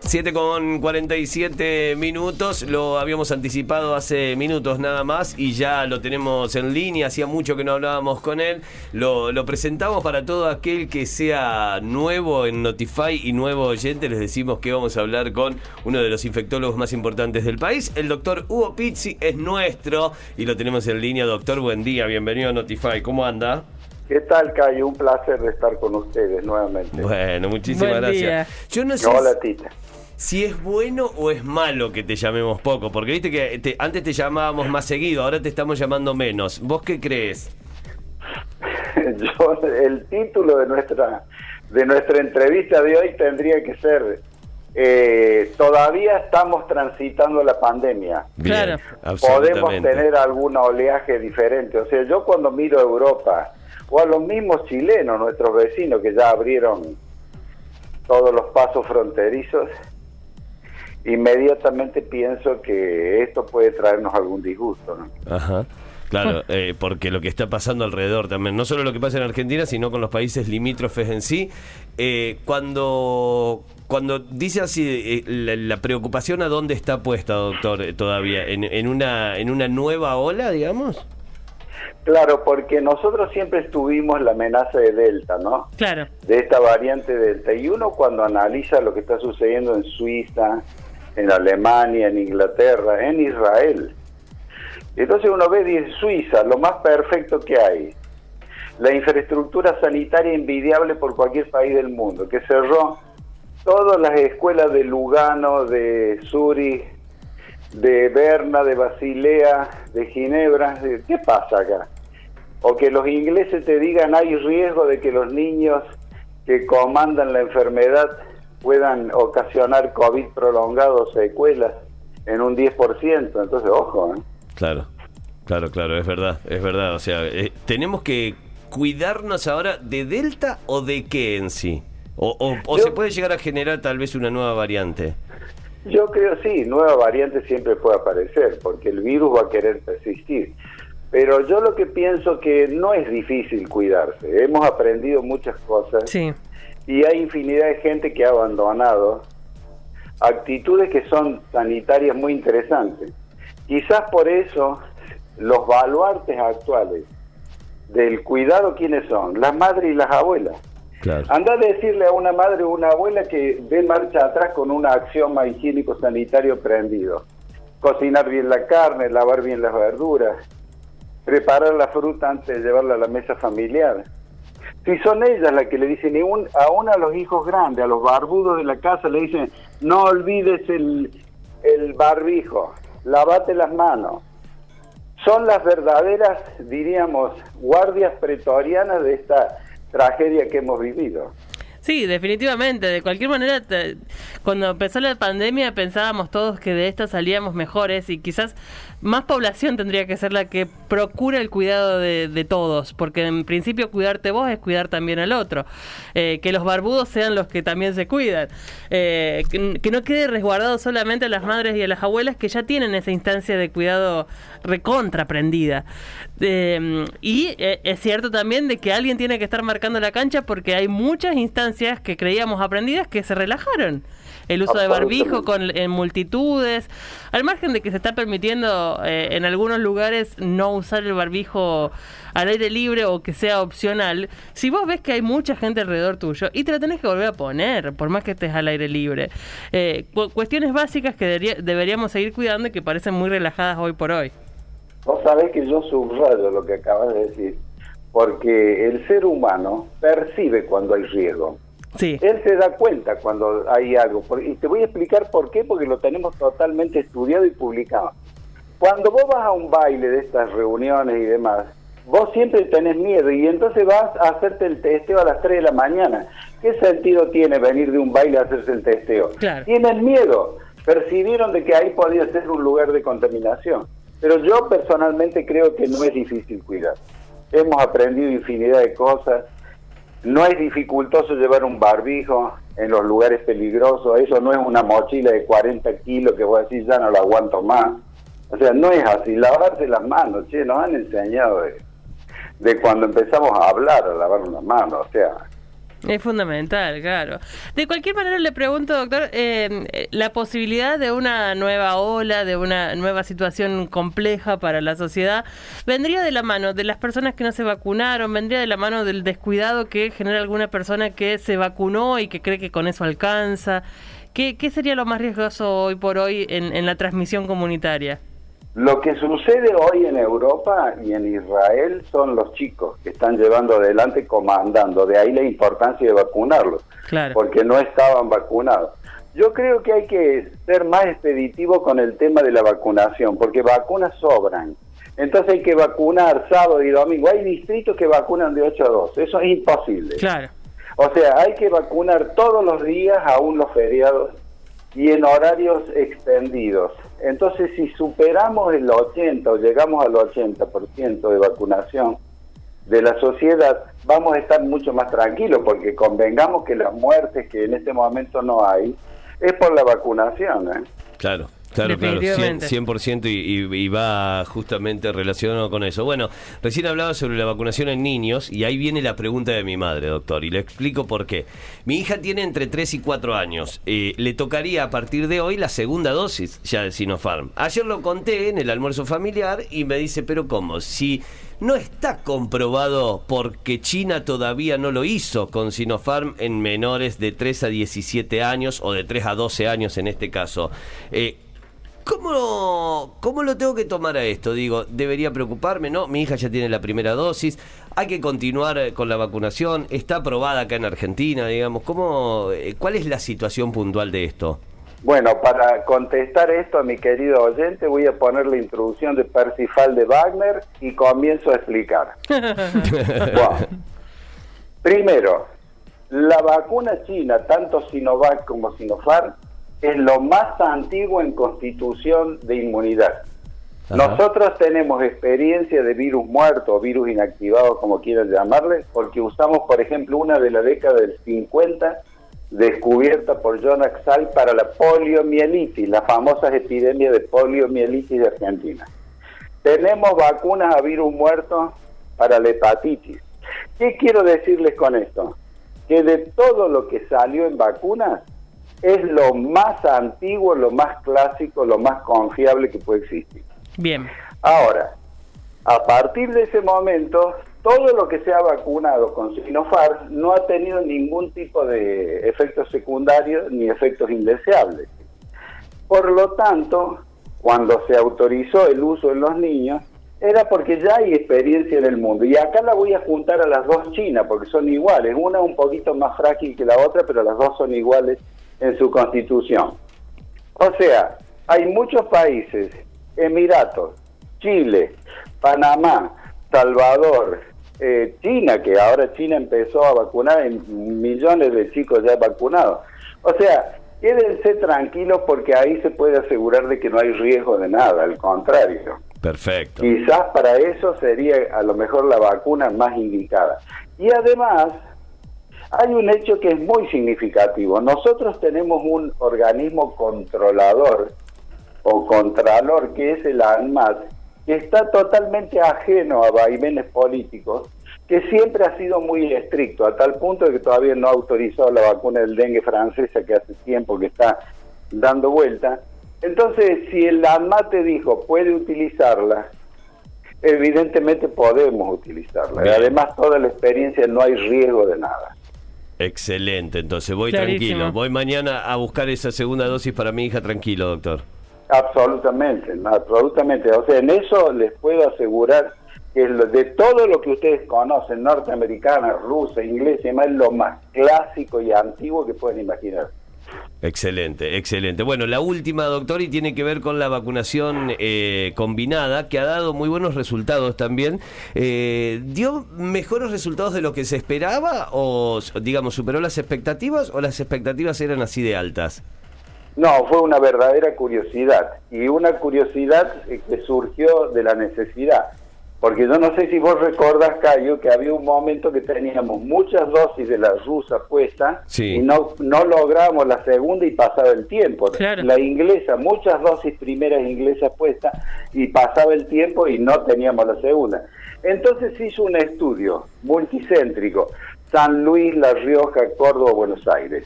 7 con 47 minutos, lo habíamos anticipado hace minutos nada más y ya lo tenemos en línea, hacía mucho que no hablábamos con él, lo, lo presentamos para todo aquel que sea nuevo en Notify y nuevo oyente, les decimos que vamos a hablar con uno de los infectólogos más importantes del país, el doctor Hugo Pizzi es nuestro y lo tenemos en línea, doctor, buen día, bienvenido a Notify, ¿cómo anda? ¿Qué tal, Cayo? Un placer de estar con ustedes nuevamente. Bueno, muchísimas Buen gracias. día. Yo no sé Hola, Tita. si es bueno o es malo que te llamemos poco, porque viste que te- antes te llamábamos más seguido, ahora te estamos llamando menos. ¿Vos qué crees? Yo, el título de nuestra de nuestra entrevista de hoy tendría que ser eh, Todavía estamos transitando la pandemia. Claro. Podemos tener algún oleaje diferente. O sea, yo cuando miro a Europa o a los mismos chilenos, nuestros vecinos que ya abrieron todos los pasos fronterizos, inmediatamente pienso que esto puede traernos algún disgusto. ¿no? Ajá. Claro, eh, porque lo que está pasando alrededor también, no solo lo que pasa en Argentina, sino con los países limítrofes en sí. Eh, cuando, cuando dice así, eh, la, la preocupación a dónde está puesta, doctor, eh, todavía, en, en, una, en una nueva ola, digamos. Claro, porque nosotros siempre estuvimos la amenaza de Delta, ¿no? Claro. De esta variante Delta. Y uno cuando analiza lo que está sucediendo en Suiza, en Alemania, en Inglaterra, en Israel, entonces uno ve dice, Suiza, lo más perfecto que hay. La infraestructura sanitaria envidiable por cualquier país del mundo, que cerró todas las escuelas de Lugano, de Zurich, de Berna, de Basilea, de Ginebra. ¿Qué pasa acá? O que los ingleses te digan hay riesgo de que los niños que comandan la enfermedad puedan ocasionar COVID prolongado secuelas en un 10%. Entonces, ojo, ¿eh? Claro, claro, claro, es verdad, es verdad. O sea, eh, tenemos que cuidarnos ahora de Delta o de qué en sí. O, o- o Yo- se puede llegar a generar tal vez una nueva variante. Yo creo sí, nueva variante siempre puede aparecer, porque el virus va a querer persistir. Pero yo lo que pienso que no es difícil cuidarse. Hemos aprendido muchas cosas Sí. y hay infinidad de gente que ha abandonado actitudes que son sanitarias muy interesantes. Quizás por eso los baluartes actuales del cuidado, ¿quiénes son? Las madres y las abuelas. Claro. Anda a decirle a una madre o una abuela que dé marcha atrás con un axioma higiénico-sanitario prendido. Cocinar bien la carne, lavar bien las verduras, preparar la fruta antes de llevarla a la mesa familiar. Si son ellas las que le dicen, y un- aún a los hijos grandes, a los barbudos de la casa, le dicen, no olvides el, el barbijo, lavate las manos. Son las verdaderas, diríamos, guardias pretorianas de esta tragedia que hemos vivido. Sí, definitivamente. De cualquier manera, cuando empezó la pandemia pensábamos todos que de esta salíamos mejores y quizás más población tendría que ser la que procura el cuidado de, todos, porque en principio cuidarte vos es cuidar también al otro. Eh, que los barbudos sean los que también se cuidan. Eh, que, no quede resguardado solamente a las madres y a las abuelas que ya tienen esa instancia de cuidado recontra prendida. Eh, y es cierto también de que alguien tiene que estar marcando la cancha porque hay muchas instancias que creíamos aprendidas que se relajaron. El uso de barbijo con, en multitudes, al margen de que se está permitiendo eh, en algunos lugares no usar el barbijo al aire libre o que sea opcional, si vos ves que hay mucha gente alrededor tuyo y te lo tenés que volver a poner, por más que estés al aire libre. Eh, cu- cuestiones básicas que debería- deberíamos seguir cuidando y que parecen muy relajadas hoy por hoy. Vos sabés que yo subrayo lo que acabas de decir, porque el ser humano percibe cuando hay riesgo. Sí, Él se da cuenta cuando hay algo. Y te voy a explicar por qué, porque lo tenemos totalmente estudiado y publicado. Cuando vos vas a un baile de estas reuniones y demás, vos siempre tenés miedo y entonces vas a hacerte el testeo a las 3 de la mañana. ¿Qué sentido tiene venir de un baile a hacerse el testeo? Claro. Tienen miedo. Percibieron de que ahí podía ser un lugar de contaminación. Pero yo personalmente creo que no es difícil cuidar. Hemos aprendido infinidad de cosas. No es dificultoso llevar un barbijo en los lugares peligrosos. Eso no es una mochila de 40 kilos que vos decís ya no la aguanto más. O sea, no es así. Lavarse las manos, che, nos han enseñado de, de cuando empezamos a hablar, a lavar las manos. O sea, es fundamental, claro. De cualquier manera le pregunto, doctor, eh, la posibilidad de una nueva ola, de una nueva situación compleja para la sociedad, vendría de la mano de las personas que no se vacunaron, vendría de la mano del descuidado que genera alguna persona que se vacunó y que cree que con eso alcanza. ¿Qué, qué sería lo más riesgoso hoy por hoy en, en la transmisión comunitaria? Lo que sucede hoy en Europa y en Israel son los chicos que están llevando adelante, comandando. De ahí la importancia de vacunarlos, porque no estaban vacunados. Yo creo que hay que ser más expeditivo con el tema de la vacunación, porque vacunas sobran. Entonces hay que vacunar sábado y domingo. Hay distritos que vacunan de 8 a 2. Eso es imposible. Claro. O sea, hay que vacunar todos los días, aún los feriados, y en horarios extendidos. Entonces, si superamos el 80 o llegamos al 80% de vacunación de la sociedad, vamos a estar mucho más tranquilos, porque convengamos que las muertes que en este momento no hay es por la vacunación. ¿eh? Claro. Claro, claro, 100%, y, va justamente relacionado con eso. Bueno, recién hablaba sobre la vacunación en niños y ahí viene la pregunta de mi madre, doctor, y le explico por qué. Mi hija tiene entre 3 y 4 años. Eh, le tocaría a partir de hoy la segunda dosis ya de Sinopharm. Ayer lo conté en el almuerzo familiar y me dice, pero ¿cómo? Si no está comprobado porque China todavía no lo hizo con Sinopharm en menores de 3 a 17 años o de 3 a 12 años en este caso. Eh, ¿Cómo, ¿Cómo lo tengo que tomar a esto? Digo, ¿debería preocuparme? No, mi hija ya tiene la primera dosis, hay que continuar eh, con la vacunación, está aprobada acá en Argentina, digamos. ¿Cómo, eh, ¿Cuál es la situación puntual de esto? Bueno, para contestar esto a mi querido oyente, voy a poner la introducción de Persifal de Wagner y comienzo a explicar. Primero, la vacuna china, tanto Sinovac como Sinopharm, es lo más antiguo en constitución de inmunidad. Nosotros tenemos experiencia de virus muerto o virus inactivado, como quieran llamarle, porque usamos, por ejemplo, una de la década del 50 descubierta por John Axal para la poliomielitis, las famosas epidemias de poliomielitis de Argentina. Tenemos vacunas a virus muerto para la hepatitis. ¿Qué quiero decirles con esto? Que de todo lo que salió en vacunas, es lo más antiguo, lo más clásico, lo más confiable que puede existir. Bien. Ahora, a partir de ese momento, todo lo que se ha vacunado con Sinopharm no ha tenido ningún tipo de efectos secundarios ni efectos indeseables. Por lo tanto, cuando se autorizó el uso en los niños, era porque ya hay experiencia en el mundo. Y acá la voy a juntar a las dos chinas, porque son iguales. Una un poquito más frágil que la otra, pero las dos son iguales en su constitución. O sea, hay muchos países, Emiratos, Chile, Panamá, Salvador, eh, China, que ahora China empezó a vacunar, en millones de chicos ya vacunados. O sea, quédense tranquilos porque ahí se puede asegurar de que no hay riesgo de nada, al contrario. Perfecto. Quizás para eso sería a lo mejor la vacuna más indicada. Y además, hay un hecho que es muy significativo. Nosotros tenemos un organismo controlador o contralor que es el ANMAT, que está totalmente ajeno a vaivenes políticos, que siempre ha sido muy estricto, a tal punto de que todavía no ha autorizado la vacuna del dengue francesa que hace tiempo que está dando vuelta. Entonces, si el ANMAT te dijo puede utilizarla, evidentemente podemos utilizarla. Y además toda la experiencia no hay riesgo de nada. Excelente, entonces voy tranquilo. Voy mañana a buscar esa segunda dosis para mi hija tranquilo, doctor. Absolutamente, absolutamente. O sea, en eso les puedo asegurar que de todo lo que ustedes conocen, norteamericana, rusa, inglesa y más, es lo más clásico y antiguo que pueden imaginar. Excelente, excelente. Bueno, la última, doctor, y tiene que ver con la vacunación eh, combinada, que ha dado muy buenos resultados también. Eh, ¿Dio mejores resultados de lo que se esperaba o, digamos, superó las expectativas o las expectativas eran así de altas? No, fue una verdadera curiosidad y una curiosidad eh, que surgió de la necesidad. Porque yo no sé si vos recordás, Cayo, que había un momento que teníamos muchas dosis de la rusa puesta Sí. y no, no lográbamos la segunda y pasaba el tiempo. Claro. La inglesa, muchas dosis primeras inglesas puestas y pasaba el tiempo y no teníamos la segunda. Entonces se hizo un estudio multicéntrico, San Luis, La Rioja, Córdoba, Buenos Aires.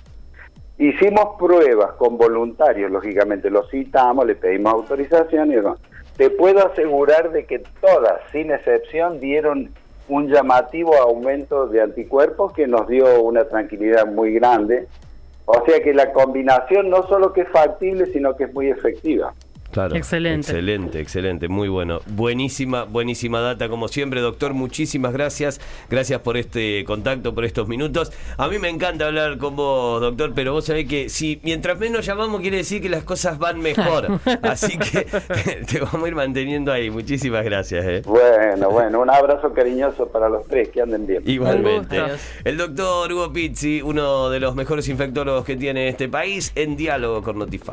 Hicimos pruebas con voluntarios, lógicamente los citamos, le pedimos autorización y demás. Te puedo asegurar de que todas, sin excepción, dieron un llamativo aumento de anticuerpos que nos dio una tranquilidad muy grande. O sea que la combinación no solo que es factible, sino que es muy efectiva. Claro. Excelente. Excelente, excelente, muy bueno. Buenísima, buenísima data como siempre, doctor. Muchísimas gracias. Gracias por este contacto, por estos minutos. A mí me encanta hablar con vos, doctor, pero vos sabés que si mientras menos llamamos quiere decir que las cosas van mejor. Así que te vamos a ir manteniendo ahí. Muchísimas gracias. eh. Bueno, bueno, un abrazo cariñoso para los tres, que anden bien. Igualmente. El doctor Hugo Pizzi, uno de los mejores infectólogos que tiene este país, en diálogo con Notify.